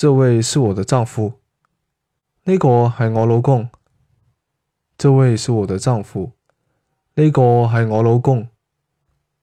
这位是我的丈夫。呢个系我老公。这位是我的丈夫。呢个系我老公。